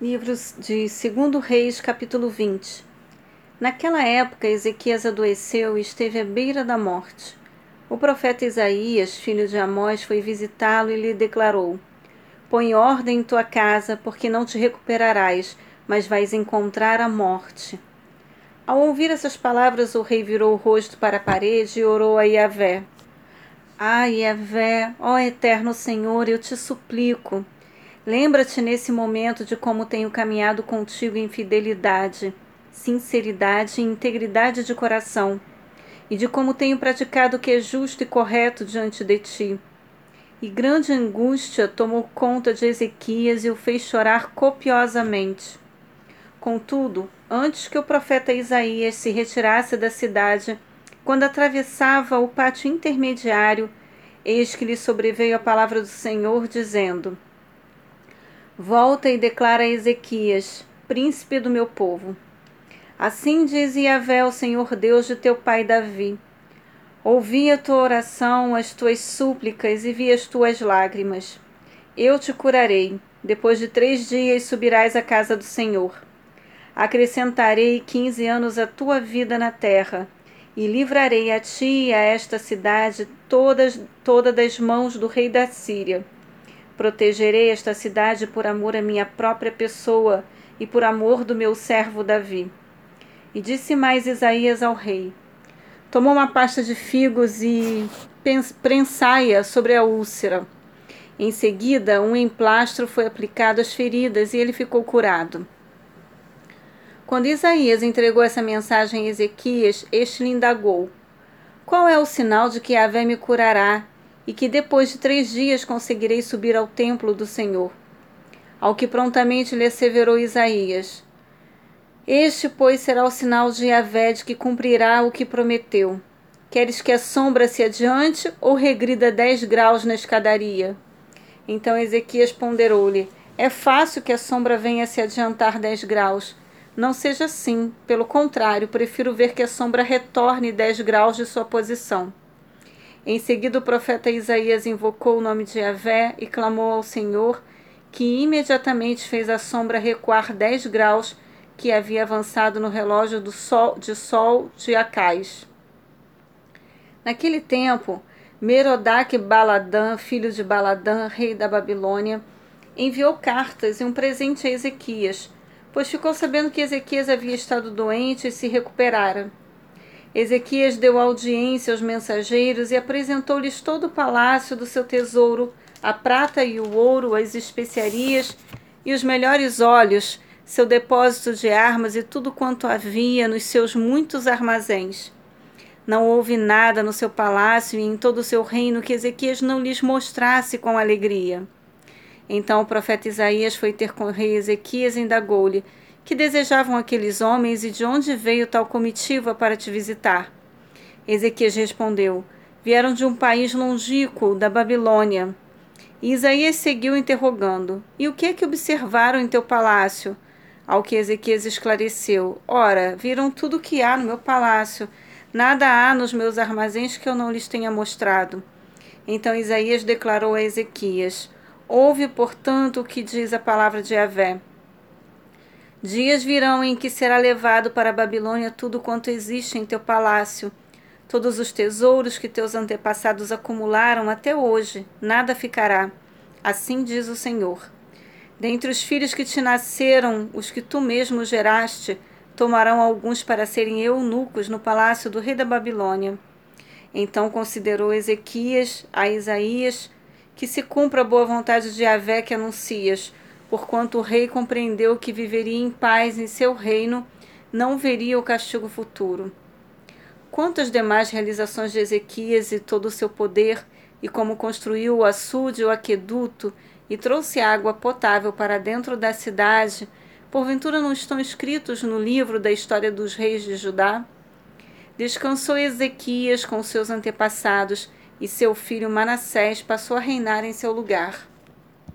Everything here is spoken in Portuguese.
Livros de 2 Reis, capítulo 20 Naquela época, Ezequias adoeceu e esteve à beira da morte. O profeta Isaías, filho de Amós, foi visitá-lo e lhe declarou: Põe ordem em tua casa, porque não te recuperarás, mas vais encontrar a morte. Ao ouvir essas palavras, o rei virou o rosto para a parede e orou a Yahvé. Ah, Yahvé, ó eterno Senhor, eu te suplico Lembra-te nesse momento de como tenho caminhado contigo em fidelidade, sinceridade e integridade de coração, e de como tenho praticado o que é justo e correto diante de ti. E grande angústia tomou conta de Ezequias e o fez chorar copiosamente. Contudo, antes que o profeta Isaías se retirasse da cidade, quando atravessava o pátio intermediário, eis que lhe sobreveio a palavra do Senhor, dizendo: Volta e declara a Ezequias, príncipe do meu povo. Assim diz Yahvé, o Senhor Deus de teu pai Davi. Ouvi a tua oração, as tuas súplicas e vi as tuas lágrimas. Eu te curarei. Depois de três dias subirás à casa do Senhor. Acrescentarei quinze anos à tua vida na terra, e livrarei a ti e a esta cidade todas, toda das mãos do rei da Síria Protegerei esta cidade por amor à minha própria pessoa e por amor do meu servo Davi. E disse mais Isaías ao rei: Tomou uma pasta de figos e prensai-a sobre a úlcera. Em seguida, um emplastro foi aplicado às feridas e ele ficou curado. Quando Isaías entregou essa mensagem a Ezequias, este lhe indagou: Qual é o sinal de que Yahvé me curará e que depois de três dias conseguirei subir ao templo do Senhor. Ao que prontamente lhe asseverou Isaías: Este, pois, será o sinal de Yahvé de que cumprirá o que prometeu. Queres que a sombra se adiante ou regrida dez graus na escadaria? Então Ezequias ponderou-lhe: É fácil que a sombra venha se adiantar dez graus. Não seja assim, pelo contrário, prefiro ver que a sombra retorne dez graus de sua posição. Em seguida, o profeta Isaías invocou o nome de Yahvé e clamou ao Senhor, que imediatamente fez a sombra recuar dez graus que havia avançado no relógio do sol, de sol de Acais. Naquele tempo, Merodach Baladã, filho de Baladã, rei da Babilônia, enviou cartas e um presente a Ezequias, pois ficou sabendo que Ezequias havia estado doente e se recuperara. Ezequias deu audiência aos mensageiros e apresentou-lhes todo o palácio do seu tesouro, a prata e o ouro, as especiarias e os melhores óleos, seu depósito de armas e tudo quanto havia nos seus muitos armazéns. Não houve nada no seu palácio e em todo o seu reino que Ezequias não lhes mostrasse com alegria. Então o profeta Isaías foi ter com o rei Ezequias e indagou-lhe: que desejavam aqueles homens e de onde veio tal comitiva para te visitar? Ezequias respondeu: Vieram de um país longínquo, da Babilônia. E Isaías seguiu interrogando: E o que é que observaram em teu palácio? Ao que Ezequias esclareceu: Ora, viram tudo o que há no meu palácio. Nada há nos meus armazéns que eu não lhes tenha mostrado. Então Isaías declarou a Ezequias: Ouve, portanto, o que diz a palavra de Yahvé. Dias virão em que será levado para a Babilônia tudo quanto existe em teu palácio, todos os tesouros que teus antepassados acumularam até hoje, nada ficará. Assim diz o Senhor. Dentre os filhos que te nasceram, os que tu mesmo geraste, tomarão alguns para serem eunucos no palácio do rei da Babilônia. Então considerou Ezequias a Isaías que se cumpra a boa vontade de Yahvé que anuncias, porquanto o rei compreendeu que viveria em paz em seu reino, não veria o castigo futuro. Quanto às demais realizações de Ezequias e todo o seu poder, e como construiu o açude e o aqueduto, e trouxe água potável para dentro da cidade, porventura não estão escritos no livro da história dos reis de Judá? Descansou Ezequias com seus antepassados, e seu filho Manassés passou a reinar em seu lugar.